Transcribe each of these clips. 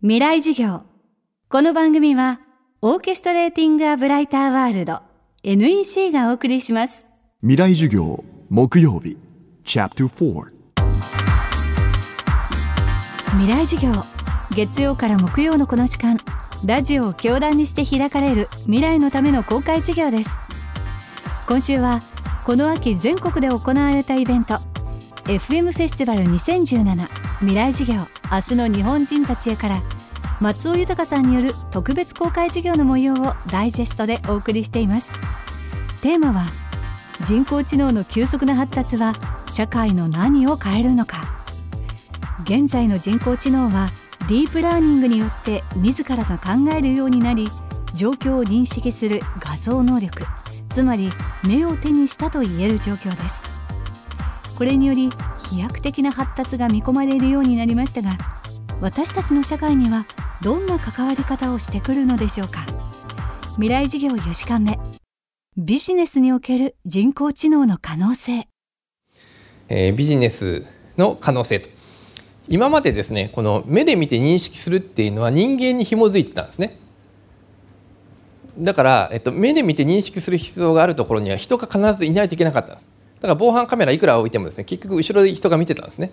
未来授業。この番組はオーケストレーティング・ア・ブライター・ワールド NEC がお送りします。未来授業木曜日チャプター4未来授業月曜から木曜のこの時間ラジオを教壇にして開かれる未来のための公開授業です。今週はこの秋全国で行われたイベント FM フェスティバル2017未来授業明日の日本人たちへから松尾豊さんによる特別公開授業の模様をダイジェストでお送りしています。テーマは人工知能の急速な発達は社会の何を変えるのか。現在の人工知能はディープラーニングによって自らが考えるようになり状況を認識する画像能力。つまり目を手にしたと言える状況です。これにより飛躍的な発達が見込まれるようになりましたが私たちの社会にはどんな関わり方をしてくるのでしょうか。未来事業4時間目。ビジネスにおける人工知能の可能性、えー、ビジネスの可能性と。今までですねこの目で見て認識するっていうのは人間に紐づいてたんですね。だから、えっと、目で見て認識する必要があるところには人が必ずいないといけなかったんです。だから防犯カメラいくら置いてもですね結局後ろで人が見てたんですね。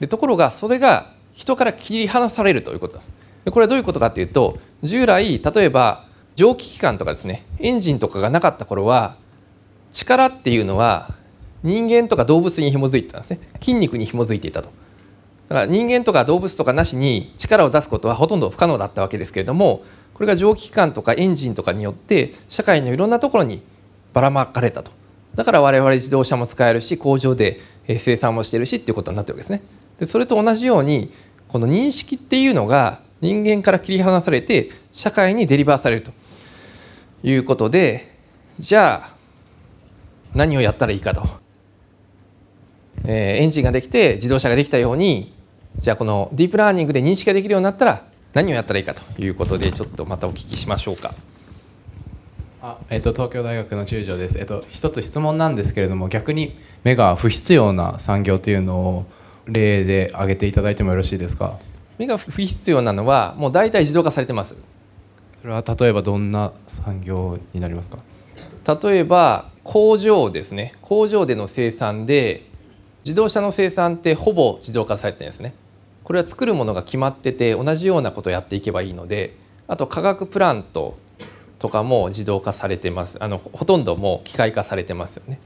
でところがそれが人から切り離されるということです。でこれはどういうことかというと従来例えば蒸気機関とかですねエンジンとかがなかった頃は力っていうのは人間とか動物に紐づいてたんですね。筋肉に紐づいていたと。だから人間とか動物とかなしに力を出すことはほとんど不可能だったわけですけれどもこれが蒸気機関とかエンジンとかによって社会のいろんなところにばらまかれたと。だから我々自動車も使えるし工場で生産もしてるしっていうことになってるわけですね。でそれと同じようにこの認識っていうのが人間から切り離されて社会にデリバーされるということでじゃあ何をやったらいいかと、えー、エンジンができて自動車ができたようにじゃあこのディープラーニングで認識ができるようになったら何をやったらいいかということでちょっとまたお聞きしましょうか。あえっと、東京大学の中条です、えっと、一つ質問なんですけれども逆に目が不必要な産業というのを例で挙げていただいてもよろしいですか？目が不必要なのはもう大体自動化されてます。それは例えばどんな産業になりますか？例えば工場ですね。工場での生産で自動車の生産ってほぼ自動化されてるんですね。これは作るものが決まってて同じようなことをやっていけばいいのであと化学プラントとかも自動化されてます。あのほとんどもう機械化されてますよね。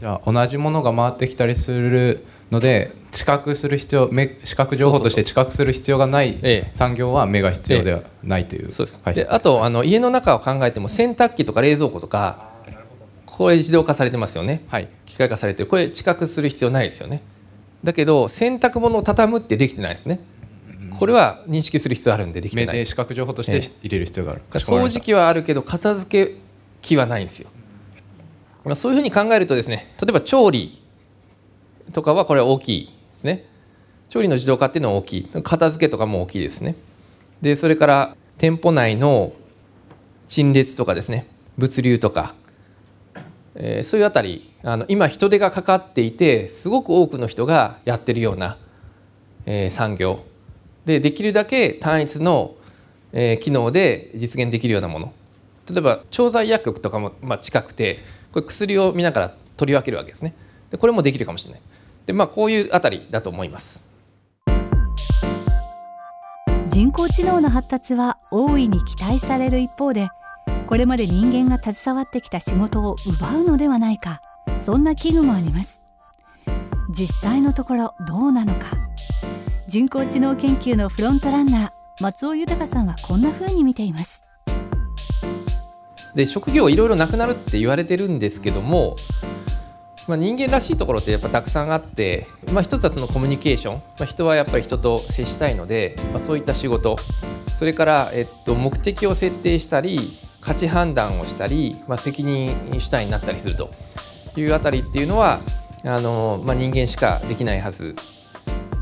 じゃあ同じものが回ってきたりするので知覚する必要目視覚情報として知覚する必要がない産業は目が必要ではないという、ええ、そうです。であとあの家の中を考えても洗濯機とか冷蔵庫とかこれ自動化されてますよね、はい、機械化されてる。これ知覚する必要ないですよね。だけど洗濯物を畳むってできてないですねこれは認識する必要あるんでできてない。目で視覚情報として入れる必要がある、え掃除機はあるけど片付け機はないんですよ。そういうふうに考えるとですね例えば調理とかはこれは大きいですね。調理の自動化っていうのは大きい。片付けとかも大きいですね。でそれから店舗内の陳列とかですね。物流とか、えー、そういうあたりあの今人手がかかっていてすごく多くの人がやってるような、えー、産業でできるだけ単一の、え、機能で実現できるようなもの。例えば調剤薬局とかも、まあ、近くてこれ薬を見ながら取り分けるわけですね。でこれもできるかもしれない。で、まあ、こういうあたりだと思います。人工知能の発達は大いに期待される一方でこれまで人間が携わってきた仕事を奪うのではないか。そんな危惧もあります。実際のところどうなのか。人工知能研究のフロントランナー松尾豊さんはこんな風に見ています。で職業いろいろなくなるって言われてるんですけども、まあ、人間らしいところってやっぱたくさんあって、まあ、一つはそのコミュニケーション、まあ、人はやっぱり人と接したいので、まあ、そういった仕事。それから、えっと、目的を設定したり価値判断をしたり、まあ、責任主体になったりするというあたりっていうのはあの、まあ、人間しかできないはず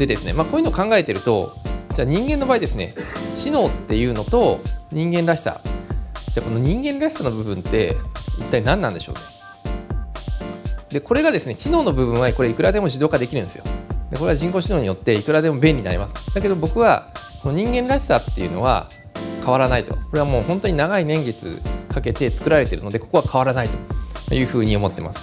でですね、まあ、こういうのを考えてるとじゃあ人間の場合ですね知能っていうのと人間らしさ。じゃあこの人間らしさの部分って一体何なんでしょうね？でこれがですね知能の部分はこれいくらでも自動化できるんですよ。でこれは人工知能によっていくらでも便利になります。だけど僕はこの人間らしさっていうのは変わらないと。これはもう本当に長い年月かけて作られてるのでここは変わらないというふうに思ってます。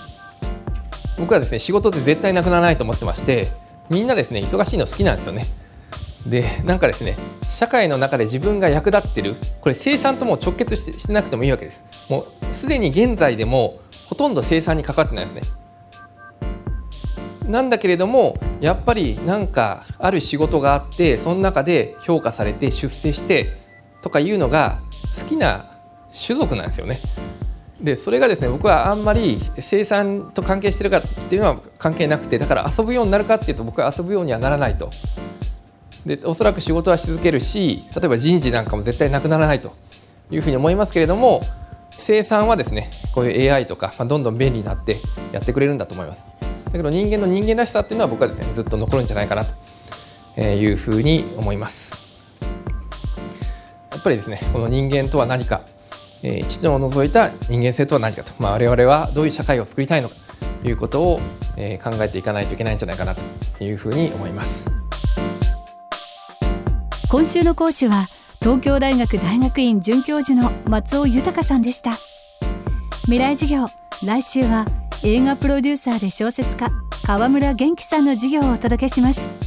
僕はですね仕事って絶対なくならないと思ってましてみんなですね忙しいの好きなんですよね。でなんかですね社会の中で自分が役立ってるこれ生産とも直結してしてなくてもいいわけです。もうすでに現在でもほとんど生産にかかってないですね。なんだけれどもやっぱりなんかある仕事があってその中で評価されて出世してとかいうのが好きな種族なんですよね。でそれがですね僕はあんまり生産と関係してるかっていうのは関係なくてだから遊ぶようになるかっていうと僕は遊ぶようにはならないと。でおそらく仕事はし続けるし例えば人事なんかも絶対なくならないというふうに思いますけれども生産はですねこういう AI とか、まあ、どんどん便利になってやってくれるんだと思います。だけど人間の人間らしさっていうのは僕はですねずっと残るんじゃないかなというふうに思います。やっぱりですねこの人間とは何かえ知能を除いた人間性とは何かと、まあ、我々はどういう社会を作りたいのかということを、え考えていかないといけないんじゃないかなというふうに思います。今週の講師は東京大学大学院准教授の松尾豊さんでした。未来授業来週は映画プロデューサーで小説家川村元気さんの授業をお届けします。